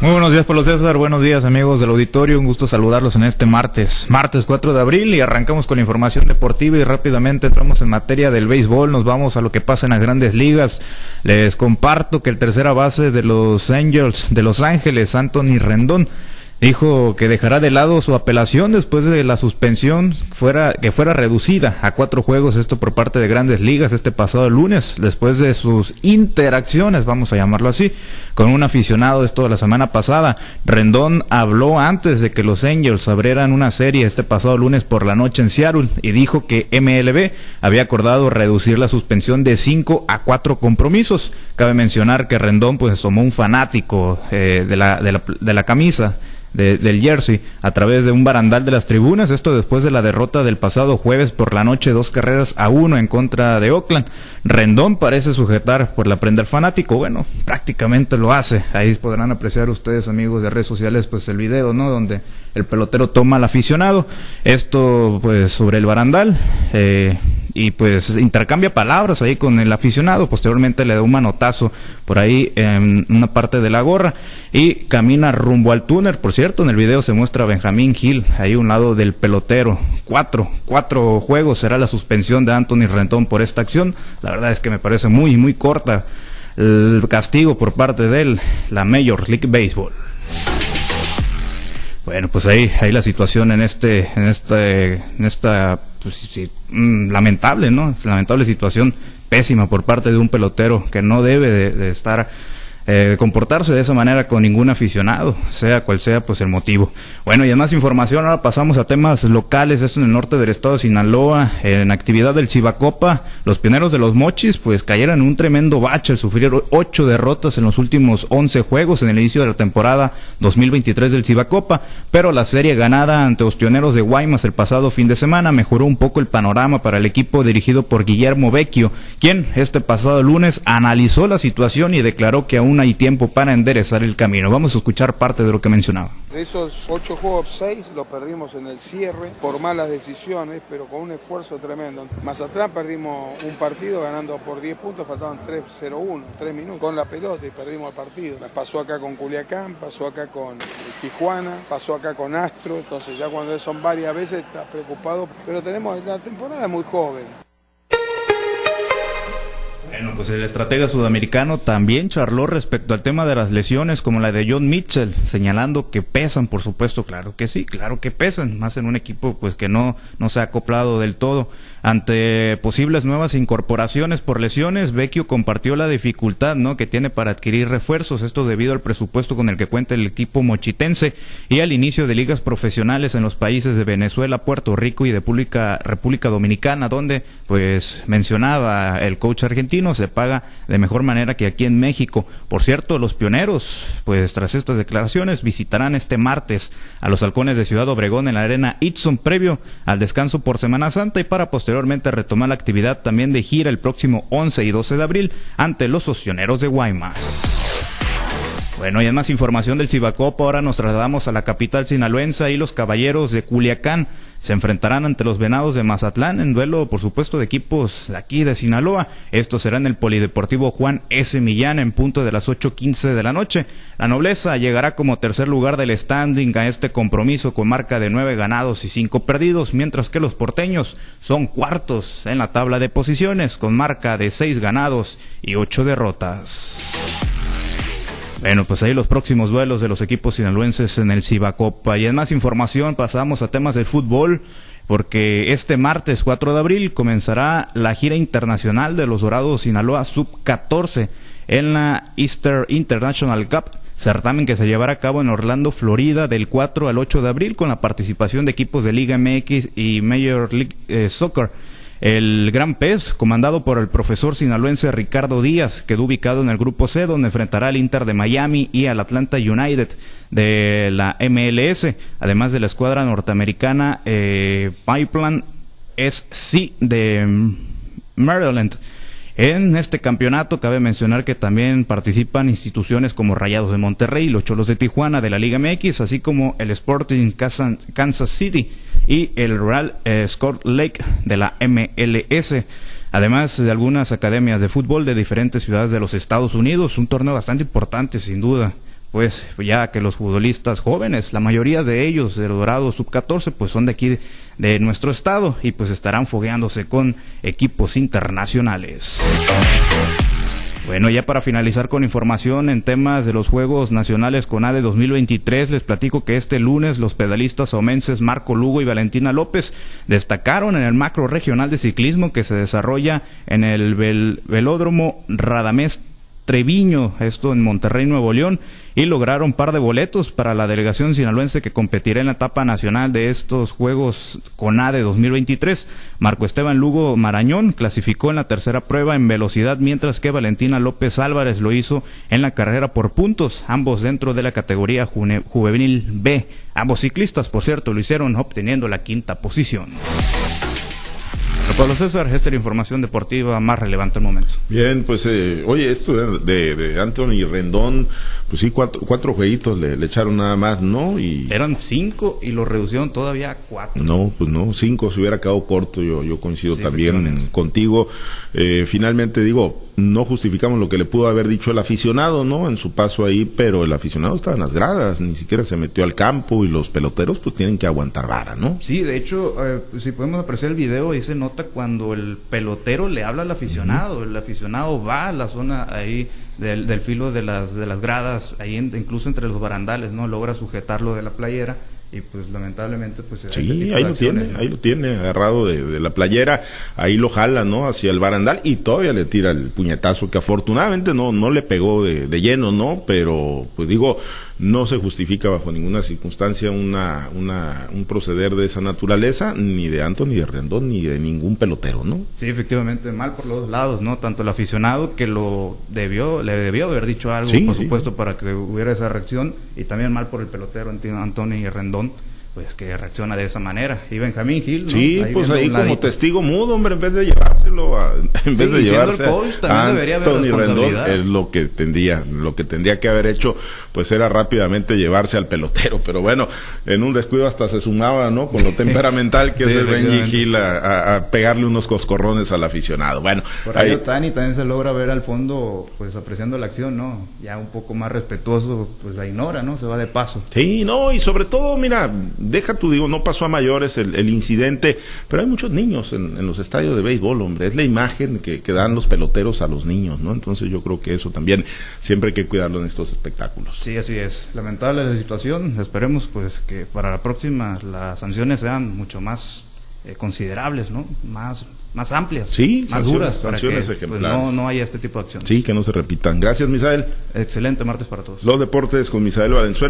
Muy buenos días, Pablo César. Buenos días, amigos del auditorio. Un gusto saludarlos en este martes, martes 4 de abril, y arrancamos con la información deportiva y rápidamente entramos en materia del béisbol. Nos vamos a lo que pasa en las grandes ligas. Les comparto que el tercera base de los Angels de Los Ángeles, Anthony Rendón, dijo que dejará de lado su apelación después de la suspensión fuera que fuera reducida a cuatro juegos esto por parte de Grandes Ligas este pasado lunes después de sus interacciones vamos a llamarlo así con un aficionado esto de la semana pasada. Rendón habló antes de que los Angels abrieran una serie este pasado lunes por la noche en Seattle y dijo que MLB había acordado reducir la suspensión de cinco a cuatro compromisos. Cabe mencionar que Rendón pues tomó un fanático eh, de, la, de, la, de la camisa del Jersey a través de un barandal de las tribunas. Esto después de la derrota del pasado jueves por la noche, dos carreras a uno en contra de Oakland. Rendón parece sujetar por la prenda al fanático. Bueno, prácticamente lo hace. Ahí podrán apreciar ustedes, amigos de redes sociales, pues el video, ¿no? Donde el pelotero toma al aficionado. Esto, pues, sobre el barandal. Eh, y pues intercambia palabras ahí con el aficionado, posteriormente le da un manotazo por ahí en una parte de la gorra y camina rumbo al túnel, por cierto, en el video se muestra Benjamín Gil ahí a un lado del pelotero, cuatro, cuatro juegos. Será la suspensión de Anthony Rentón por esta acción, la verdad es que me parece muy, muy corta el castigo por parte de él, la Major League Baseball. Bueno, pues ahí, ahí la situación en este, en este, en esta pues, mm, lamentable, ¿no? Es lamentable situación pésima por parte de un pelotero que no debe de estar eh, comportarse de esa manera con ningún aficionado, sea cual sea pues el motivo. Bueno, y en más información, ahora pasamos a temas locales, esto en el norte del estado de Sinaloa, en actividad del Chivacopa, los pioneros de los Mochis pues cayeron en un tremendo bache al ocho derrotas en los últimos once juegos en el inicio de la temporada 2023 del Chivacopa, pero la serie ganada ante los pioneros de Guaymas el pasado fin de semana mejoró un poco el panorama para el equipo dirigido por Guillermo Vecchio, quien este pasado lunes analizó la situación y declaró que aún hay tiempo para enderezar el camino. Vamos a escuchar parte de lo que mencionaba. De esos ocho juegos, seis los perdimos en el cierre por malas decisiones, pero con un esfuerzo tremendo. Más atrás perdimos un partido ganando por 10 puntos, faltaban 3-0-1, 3 minutos con la pelota y perdimos el partido. Pasó acá con Culiacán, pasó acá con Tijuana, pasó acá con Astro, entonces ya cuando son varias veces estás preocupado, pero tenemos la temporada muy joven. Bueno, pues el estratega sudamericano también charló respecto al tema de las lesiones como la de John Mitchell, señalando que pesan, por supuesto, claro que sí, claro que pesan, más en un equipo pues que no, no se ha acoplado del todo. Ante posibles nuevas incorporaciones por lesiones, Vecchio compartió la dificultad ¿no? que tiene para adquirir refuerzos, esto debido al presupuesto con el que cuenta el equipo mochitense y al inicio de ligas profesionales en los países de Venezuela, Puerto Rico y de República, República Dominicana, donde pues mencionaba el coach argentino, se paga de mejor manera que aquí en México. Por cierto, los pioneros, pues tras estas declaraciones, visitarán este martes a los halcones de Ciudad Obregón en la arena Itson previo al descanso por Semana Santa y para posteriormente retomar la actividad también de gira el próximo 11 y 12 de abril ante los Ocioneros de Guaymas. Bueno, y en más información del Cibacopa, ahora nos trasladamos a la capital sinaloense y los caballeros de Culiacán se enfrentarán ante los Venados de Mazatlán en duelo, por supuesto, de equipos de aquí de Sinaloa. Esto será en el Polideportivo Juan S. Millán en punto de las 8.15 de la noche. La nobleza llegará como tercer lugar del standing a este compromiso con marca de nueve ganados y cinco perdidos, mientras que los porteños son cuartos en la tabla de posiciones con marca de seis ganados y ocho derrotas. Bueno, pues ahí los próximos duelos de los equipos sinaloenses en el Cibacopa. Y en más información pasamos a temas del fútbol, porque este martes 4 de abril comenzará la gira internacional de los Dorados Sinaloa Sub-14 en la Easter International Cup certamen que se llevará a cabo en Orlando, Florida, del 4 al 8 de abril, con la participación de equipos de Liga MX y Major League eh, Soccer. El Gran Pez, comandado por el profesor sinaloense Ricardo Díaz, quedó ubicado en el Grupo C, donde enfrentará al Inter de Miami y al Atlanta United de la MLS, además de la escuadra norteamericana eh, Pipeline SC de Maryland. En este campeonato cabe mencionar que también participan instituciones como Rayados de Monterrey, los Cholos de Tijuana de la Liga MX, así como el Sporting Kansas City y el Real eh, Scott Lake de la MLS. Además de algunas academias de fútbol de diferentes ciudades de los Estados Unidos, un torneo bastante importante sin duda pues ya que los futbolistas jóvenes, la mayoría de ellos de Dorado Sub-14, pues son de aquí de, nuestro estado y pues estarán fogueándose con equipos internacionales. Bueno, ya para finalizar con información en temas de los Juegos Nacionales con ADE 2023, les platico que este lunes los pedalistas omenses Marco Lugo y Valentina López destacaron en el macro regional de ciclismo que se desarrolla en el velódromo Radamés Treviño, esto en Monterrey, Nuevo León, y lograron par de boletos para la delegación sinaloense que competirá en la etapa nacional de estos Juegos CONADE 2023. Marco Esteban Lugo Marañón clasificó en la tercera prueba en velocidad, mientras que Valentina López Álvarez lo hizo en la carrera por puntos, ambos dentro de la categoría juvenil B. Ambos ciclistas, por cierto, lo hicieron obteniendo la quinta posición. Pablo César, esta es la información deportiva más relevante al momento. Bien, pues eh, oye, esto de, de, Anthony Rendón, pues sí, cuatro, cuatro jueguitos le, echaron nada más, ¿no? Y Eran cinco y lo reducieron todavía a cuatro. No, pues no, cinco se hubiera quedado corto, yo, yo coincido también contigo. Eh, finalmente digo, no justificamos lo que le pudo haber dicho el aficionado, ¿no? En su paso ahí, pero el aficionado estaba en las gradas, ni siquiera se metió al campo y los peloteros pues tienen que aguantar vara, ¿no? Sí, de hecho, eh, si podemos apreciar el video, ahí se nota cuando el pelotero le habla al aficionado, el aficionado va a la zona ahí del, del filo de las, de las gradas, ahí incluso entre los barandales, ¿no? Logra sujetarlo de la playera y pues lamentablemente pues sí este ahí lo tiene ahí lo tiene agarrado de, la playera ahí lo jala no hacia el barandal y todavía le tira el puñetazo que afortunadamente no no le pegó de, de lleno no pero pues digo no se justifica bajo ninguna circunstancia una, una, un proceder de esa naturaleza, ni de Anton, ni de Rendón, ni de ningún pelotero, ¿no? Sí, efectivamente, mal por los dos lados, ¿no? Tanto el aficionado que lo debió, le debió haber dicho algo, por supuesto, para que hubiera esa reacción, y también mal por el pelotero, Antonio y Rendón pues que reacciona de esa manera. Y Benjamín Gil, ¿no? Sí, pues ahí como testigo mudo, hombre, en vez de llevárselo a, en vez de llevarse también debería haber Rendón es lo que tendría, lo que tendría que haber hecho, pues era rápidamente llevarse al pelotero, pero bueno, en un descuido hasta se sumaba, ¿no? Con lo temperamental que es el Benji Gil a, pegarle unos coscorrones al aficionado. Bueno, por ahí Tani también se logra ver al fondo, pues apreciando la acción, ¿no? Ya un poco más respetuoso, pues la ignora, ¿no? Se va de paso. Sí, no, y sobre todo, mira, deja tú, digo, no pasó a mayores el, incidente, pero hay muchos niños en, los estadios de béisbol, hombre, es la imagen que, que, dan los peloteros a los niños, ¿no? Entonces yo creo que eso también siempre hay que cuidarlo en estos espectáculos. Sí, así es. Lamentable la situación, esperemos pues que para la próxima las sanciones sean mucho más eh, considerables, ¿no? Más más amplias, sí, más duras, sanciones para que, pues, no, no haya este tipo de acciones. Sí, que no se repitan. Gracias, Misael. Excelente martes para todos. Los deportes con Misael Valenzuela.